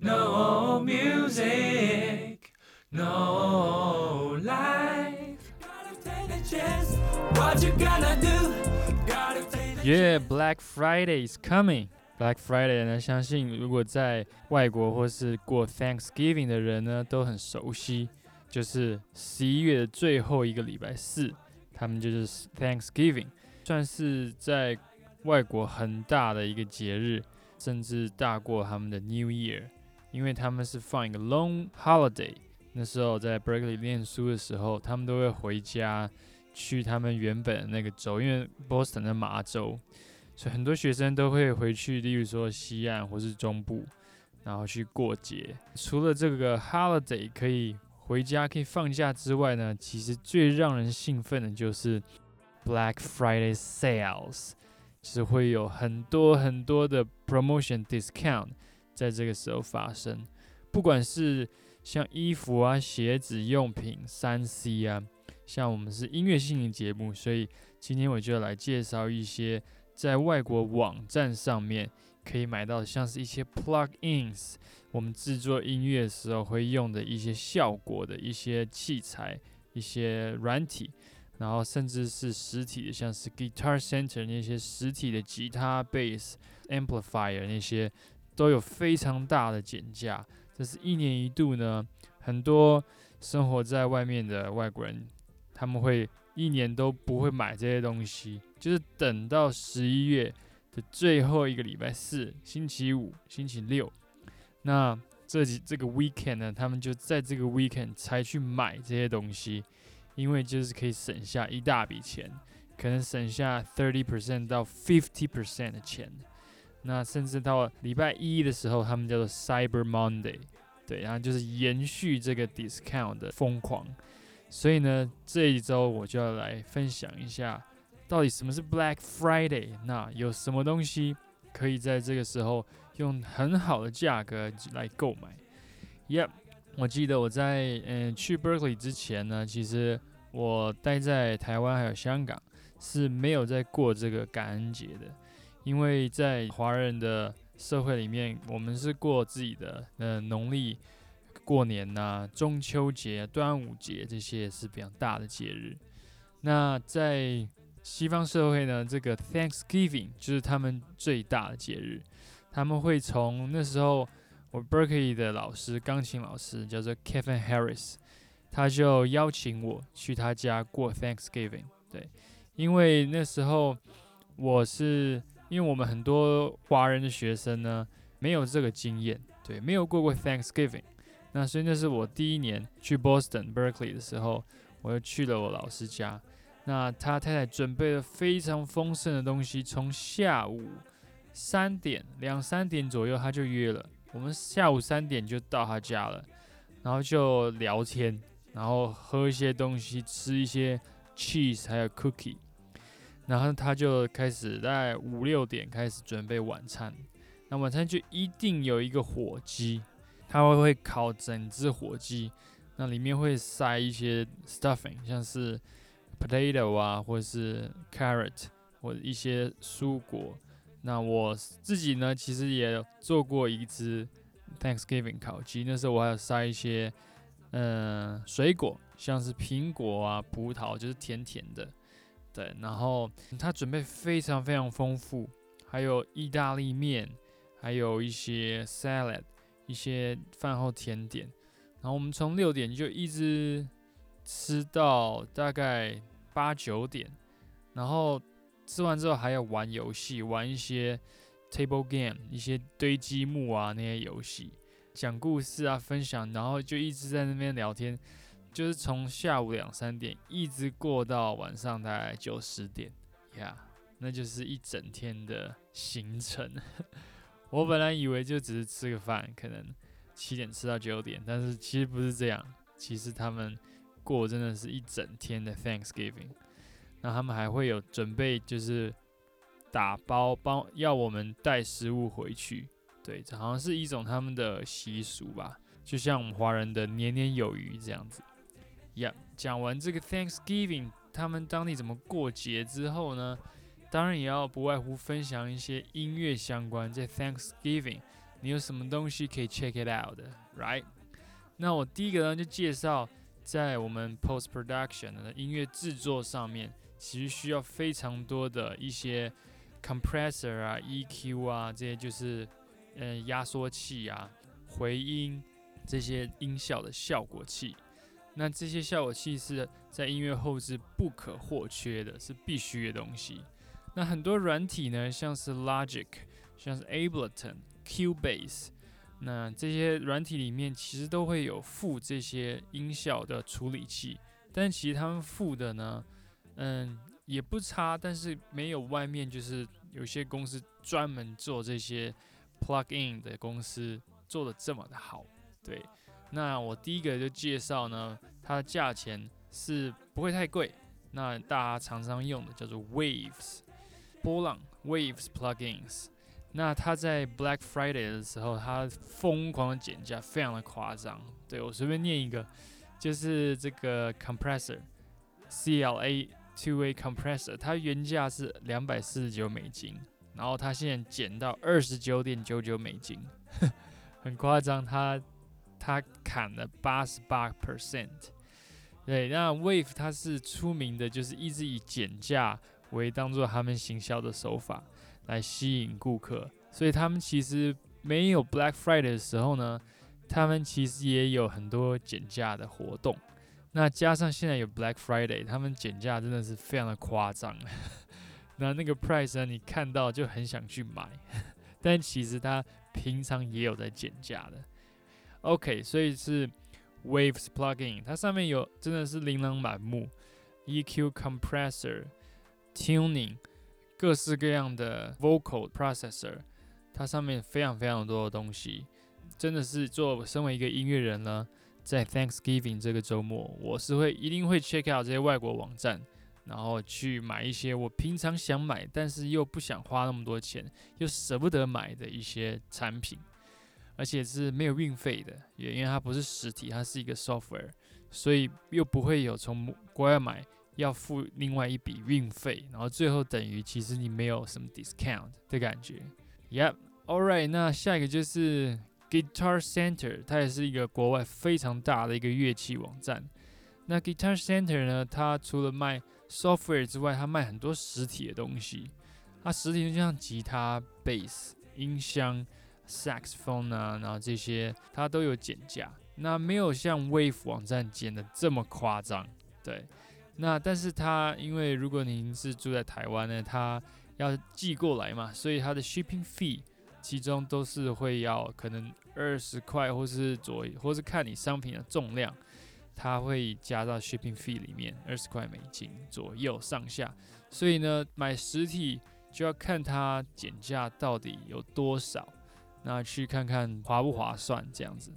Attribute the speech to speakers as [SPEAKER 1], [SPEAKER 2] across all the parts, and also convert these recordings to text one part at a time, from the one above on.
[SPEAKER 1] no music, no life. Gotta take a chance. What you gonna do? Gotta take a
[SPEAKER 2] Yeah, Black Friday is coming. Black Friday 呢，相信如果在外国或是过 Thanksgiving 的人呢，都很熟悉，就是十一月的最后一个礼拜四，他们就是 Thanksgiving，算是在外国很大的一个节日，甚至大过他们的 New Year，因为他们是放一个 long holiday。那时候在 Berkeley 念书的时候，他们都会回家去他们原本的那个州，因为 Boston 的马州。所以很多学生都会回去，例如说西岸或是中部，然后去过节。除了这个 holiday 可以回家可以放假之外呢，其实最让人兴奋的就是 Black Friday sales，就是会有很多很多的 promotion discount 在这个时候发生。不管是像衣服啊、鞋子、用品、三 C 啊，像我们是音乐性的节目，所以今天我就来介绍一些。在外国网站上面可以买到像是一些 plugins，我们制作音乐的时候会用的一些效果的一些器材、一些软体，然后甚至是实体的，像是 Guitar Center 那些实体的吉他、bass、amplifier 那些都有非常大的减价。这是一年一度呢，很多生活在外面的外国人他们会。一年都不会买这些东西，就是等到十一月的最后一个礼拜四，星期五、星期六，那这几这个 weekend 呢，他们就在这个 weekend 才去买这些东西，因为就是可以省下一大笔钱，可能省下 thirty percent 到 fifty percent 的钱。那甚至到礼拜一的时候，他们叫做 Cyber Monday，对，然后就是延续这个 discount 的疯狂。所以呢，这一周我就要来分享一下，到底什么是 Black Friday？那有什么东西可以在这个时候用很好的价格来购买？Yep，我记得我在嗯去 Berkeley 之前呢，其实我待在台湾还有香港是没有在过这个感恩节的，因为在华人的社会里面，我们是过自己的呃农历。过年呐，中秋节、端午节这些是比较大的节日。那在西方社会呢，这个 Thanksgiving 就是他们最大的节日。他们会从那时候，我 Berkeley 的老师，钢琴老师叫做 Kevin Harris，他就邀请我去他家过 Thanksgiving。对，因为那时候我是因为我们很多华人的学生呢，没有这个经验，对，没有过过 Thanksgiving。那所以那是我第一年去 Boston Berkeley 的时候，我又去了我老师家。那他太太准备了非常丰盛的东西，从下午三点两三点左右他就约了，我们下午三点就到他家了，然后就聊天，然后喝一些东西，吃一些 cheese 还有 cookie，然后他就开始在五六点开始准备晚餐。那晚餐就一定有一个火鸡。他会会烤整只火鸡，那里面会塞一些 stuffing，像是 potato 啊，或者是 carrot，或者一些蔬果。那我自己呢，其实也做过一只 Thanksgiving 烤鸡，那时候我还要塞一些嗯水果，像是苹果啊、葡萄，就是甜甜的。对，然后他准备非常非常丰富，还有意大利面，还有一些 salad。一些饭后甜点，然后我们从六点就一直吃到大概八九点，然后吃完之后还要玩游戏，玩一些 table game，一些堆积木啊那些游戏，讲故事啊分享，然后就一直在那边聊天，就是从下午两三点一直过到晚上大概九十点，呀，那就是一整天的行程。我本来以为就只是吃个饭，可能七点吃到九点，但是其实不是这样。其实他们过真的是一整天的 Thanksgiving，那他们还会有准备，就是打包帮要我们带食物回去。对，这好像是一种他们的习俗吧，就像我们华人的年年有余这样子。呀，讲完这个 Thanksgiving，他们当地怎么过节之后呢？当然也要不外乎分享一些音乐相关，在 Thanksgiving 你有什么东西可以 check it out 的，right？那我第一个呢就介绍，在我们 post production 的音乐制作上面，其实需要非常多的一些 compressor 啊、EQ 啊这些，就是嗯压缩器啊、回音这些音效的效果器。那这些效果器是在音乐后置不可或缺的，是必须的东西。那很多软体呢，像是 Logic，像是 Ableton、Cubase，那这些软体里面其实都会有附这些音效的处理器，但其实他们附的呢，嗯，也不差，但是没有外面就是有些公司专门做这些 plug-in 的公司做的这么的好。对，那我第一个就介绍呢，它的价钱是不会太贵，那大家常常用的叫做 Waves。波浪 Waves Plugins，那它在 Black Friday 的时候，它疯狂的减价，非常的夸张。对我随便念一个，就是这个 Compressor CLA Two A Compressor，它原价是两百四十九美金，然后它现在减到二十九点九九美金，很夸张，它它砍了八十八 percent。对，那 Wave 它是出名的，就是一直以减价。为当做他们行销的手法来吸引顾客，所以他们其实没有 Black Friday 的时候呢，他们其实也有很多减价的活动。那加上现在有 Black Friday，他们减价真的是非常的夸张。那那个 price 呢，你看到就很想去买，但其实它平常也有在减价的。OK，所以是 Waves Plugin，它上面有真的是琳琅满目，EQ Compressor。Tuning，各式各样的 Vocal Processor，它上面非常非常多的东西，真的是做身为一个音乐人呢，在 Thanksgiving 这个周末，我是会一定会 check out 这些外国网站，然后去买一些我平常想买，但是又不想花那么多钱，又舍不得买的一些产品，而且是没有运费的，也因为它不是实体，它是一个 software，所以又不会有从国外买。要付另外一笔运费，然后最后等于其实你没有什么 discount 的感觉。Yep，all right，那下一个就是 Guitar Center，它也是一个国外非常大的一个乐器网站。那 Guitar Center 呢，它除了卖 software 之外，它卖很多实体的东西。它实体就像吉他、bass、音箱、saxophone 啊，然后这些它都有减价。那没有像 Wave 网站减的这么夸张，对。那但是它因为如果您是住在台湾呢，它要寄过来嘛，所以它的 shipping fee 其中都是会要可能二十块或是左，或是看你商品的重量，它会加到 shipping fee 里面二十块美金左右上下。所以呢，买实体就要看它减价到底有多少，那去看看划不划算这样子。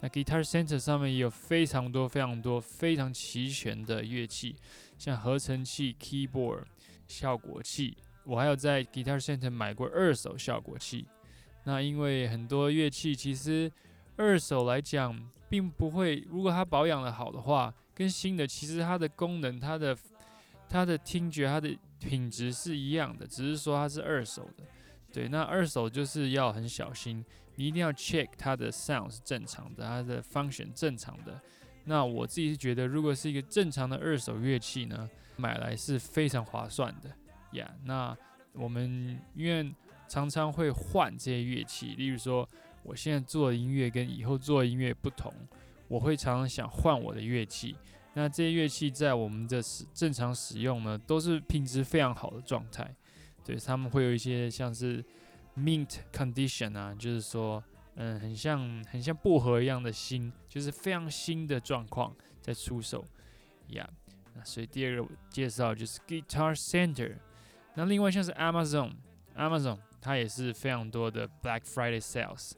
[SPEAKER 2] 那 Guitar Center 上面也有非常多、非常多、非常齐全的乐器，像合成器、keyboard、效果器。我还有在 Guitar Center 买过二手效果器。那因为很多乐器其实二手来讲，并不会，如果它保养的好的话，跟新的其实它的功能、它的它的听觉、它的品质是一样的，只是说它是二手的。对，那二手就是要很小心。你一定要 check 它的 sound 是正常的，它的 function 正常的。那我自己是觉得，如果是一个正常的二手乐器呢，买来是非常划算的呀。那我们因为常常会换这些乐器，例如说我现在做的音乐跟以后做的音乐不同，我会常常想换我的乐器。那这些乐器在我们的使正常使用呢，都是品质非常好的状态。对，他们会有一些像是。Mint condition 啊，就是说，嗯，很像很像薄荷一样的新，就是非常新的状况在出售，Yeah。那所以第二个介绍就是 Guitar Center。那另外像是 Amazon，Amazon 它也是非常多的 Black Friday sales。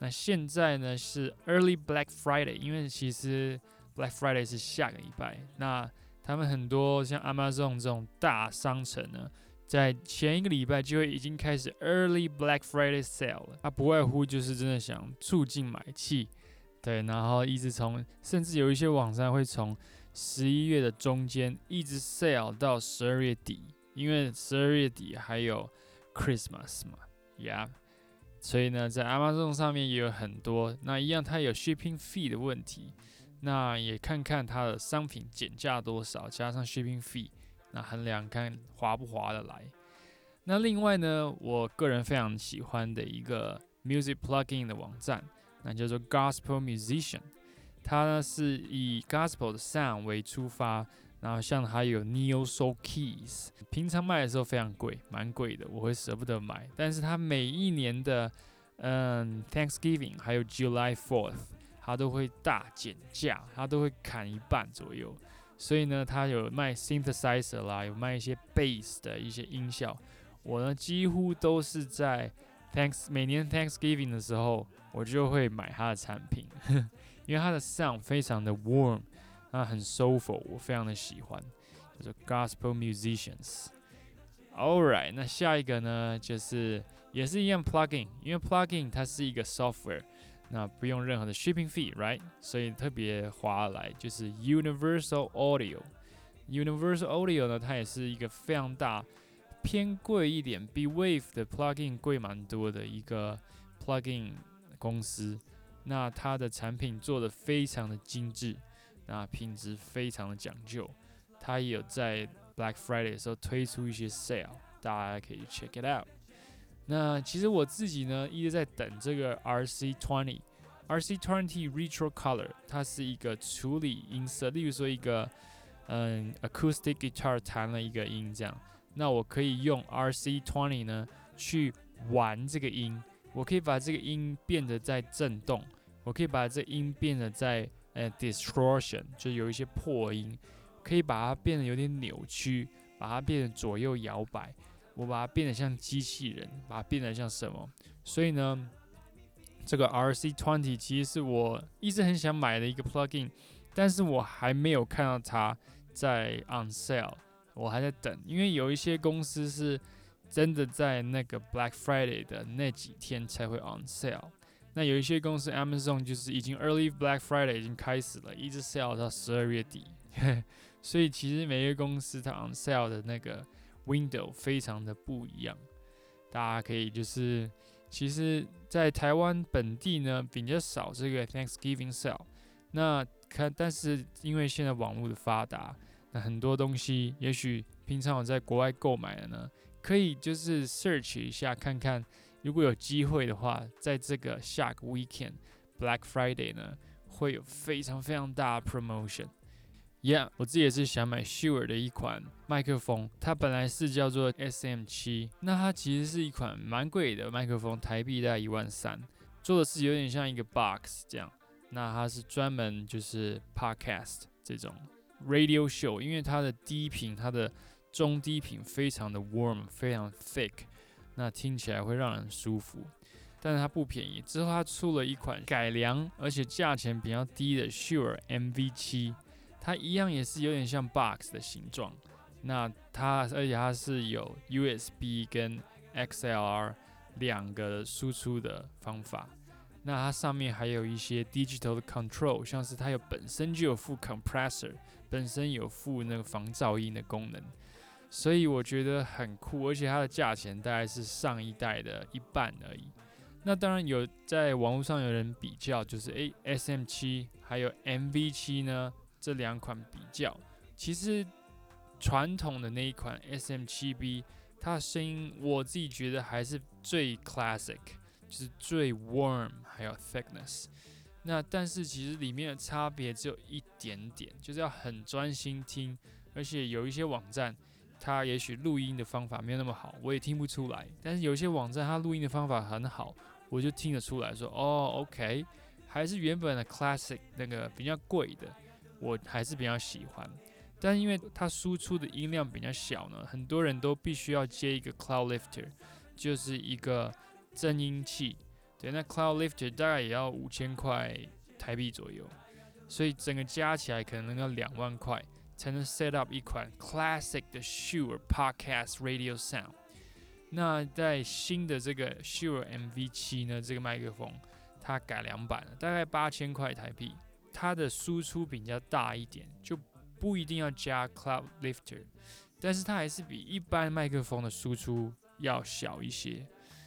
[SPEAKER 2] 那现在呢是 Early Black Friday，因为其实 Black Friday 是下个礼拜。那他们很多像 Amazon 这种大商城呢。在前一个礼拜就会已经开始 Early Black Friday Sale 了，它不外乎就是真的想促进买气，对，然后一直从，甚至有一些网站会从十一月的中间一直 Sale 到十二月底，因为十二月底还有 Christmas 嘛，Yeah，所以呢，在 Amazon 上面也有很多。那一样，它有 shipping fee 的问题。那也看看它的商品减价多少，加上 shipping fee，那衡量看划不划得来。那另外呢，我个人非常喜欢的一个 music plugin 的网站，那叫做 Gospel Musician。它呢是以 Gospel 的 sound 为出发，然后像还有 Neo Soul Keys，平常卖的时候非常贵，蛮贵的，我会舍不得买。但是它每一年的嗯 Thanksgiving 还有 July Fourth。它都会大减价，它都会砍一半左右，所以呢，它有卖 synthesizer 啦，有卖一些 bass 的一些音效。我呢，几乎都是在 Thanks 每年 Thanksgiving 的时候，我就会买它的产品，因为它的 sound 非常的 warm，啊，很 soulful，我非常的喜欢，叫做 Gospel Musicians。All right，那下一个呢，就是也是一样 plugin，因为 plugin 它是一个 software。那不用任何的 shipping fee，right？所以特别划来就是 Universal Audio。Universal Audio 呢，它也是一个非常大、偏贵一点，比 Wave 的 plugin 贵蛮多的一个 plugin 公司。那它的产品做的非常的精致，那品质非常的讲究。它也有在 Black Friday 的时候推出一些 sale，大家可以 check it out。那其实我自己呢，一直在等这个 RC Twenty RC Twenty Retro Color，它是一个处理音色，例如说一个嗯 acoustic guitar 弹了一个音这样，那我可以用 RC Twenty 呢去玩这个音，我可以把这个音变得在震动，我可以把这音变得在呃 distortion，就有一些破音，可以把它变得有点扭曲，把它变得左右摇摆。我把它变得像机器人，把它变得像什么？所以呢，这个 RC Twenty 其实是我一直很想买的一个 plugin，但是我还没有看到它在 on sale，我还在等，因为有一些公司是真的在那个 Black Friday 的那几天才会 on sale，那有一些公司 Amazon 就是已经 early Black Friday 已经开始了，一直 sale 到十二月底，所以其实每一个公司它 on sale 的那个。Window 非常的不一样，大家可以就是，其实，在台湾本地呢比较少这个 Thanksgiving sale。那看，但是因为现在网络的发达，那很多东西，也许平常我在国外购买的呢，可以就是 search 一下看看，如果有机会的话，在这个下个 weekend Black Friday 呢，会有非常非常大的 promotion。Yeah，我自己也是想买 Shure 的一款麦克风，它本来是叫做 SM 七，那它其实是一款蛮贵的麦克风，台币大概一万三，做的是有点像一个 box 这样。那它是专门就是 podcast 这种 radio show，因为它的低频、它的中低频非常的 warm，非常 thick，那听起来会让人舒服。但是它不便宜，之后它出了一款改良而且价钱比较低的 Shure MV 七。它一样也是有点像 box 的形状，那它而且它是有 USB 跟 XLR 两个输出的方法，那它上面还有一些 digital 的 control，像是它有本身就有附 compressor，本身有附那个防噪音的功能，所以我觉得很酷，而且它的价钱大概是上一代的一半而已。那当然有在网络上有人比较，就是诶 SM 七还有 MV 七呢。这两款比较，其实传统的那一款 SM7B，它的声音我自己觉得还是最 classic，就是最 warm，还有 thickness。那但是其实里面的差别只有一点点，就是要很专心听，而且有一些网站它也许录音的方法没有那么好，我也听不出来。但是有一些网站它录音的方法很好，我就听得出来说，哦，OK，还是原本的 classic 那个比较贵的。我还是比较喜欢，但因为它输出的音量比较小呢，很多人都必须要接一个 Cloud Lifter，就是一个增音器。对，那 Cloud Lifter 大概也要五千块台币左右，所以整个加起来可能要两万块才能 set up 一款 classic 的 Shure Podcast Radio Sound。那在新的这个 Shure MV7 呢，这个麦克风它改良版了，大概八千块台币。它的输出比较大一点，就不一定要加 Cloud Lifter，但是它还是比一般麦克风的输出要小一些。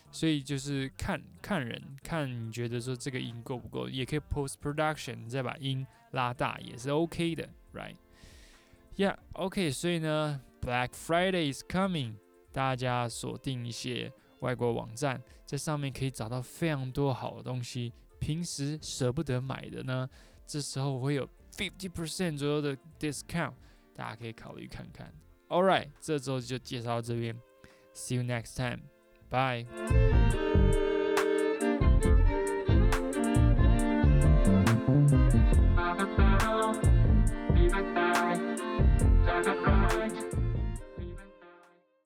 [SPEAKER 2] 所以就是看看人，看你觉得说这个音够不够，也可以 post production，再把音拉大也是 OK 的，right？Yeah，OK，所以呢，Black Friday is coming，大家锁定一些外国网站，在上面可以找到非常多好的东西，平时舍不得买的呢，这时候会有 fifty percent 左右的 discount，大家可以考虑看看。All right，这周就介绍到这边，See you next time，bye。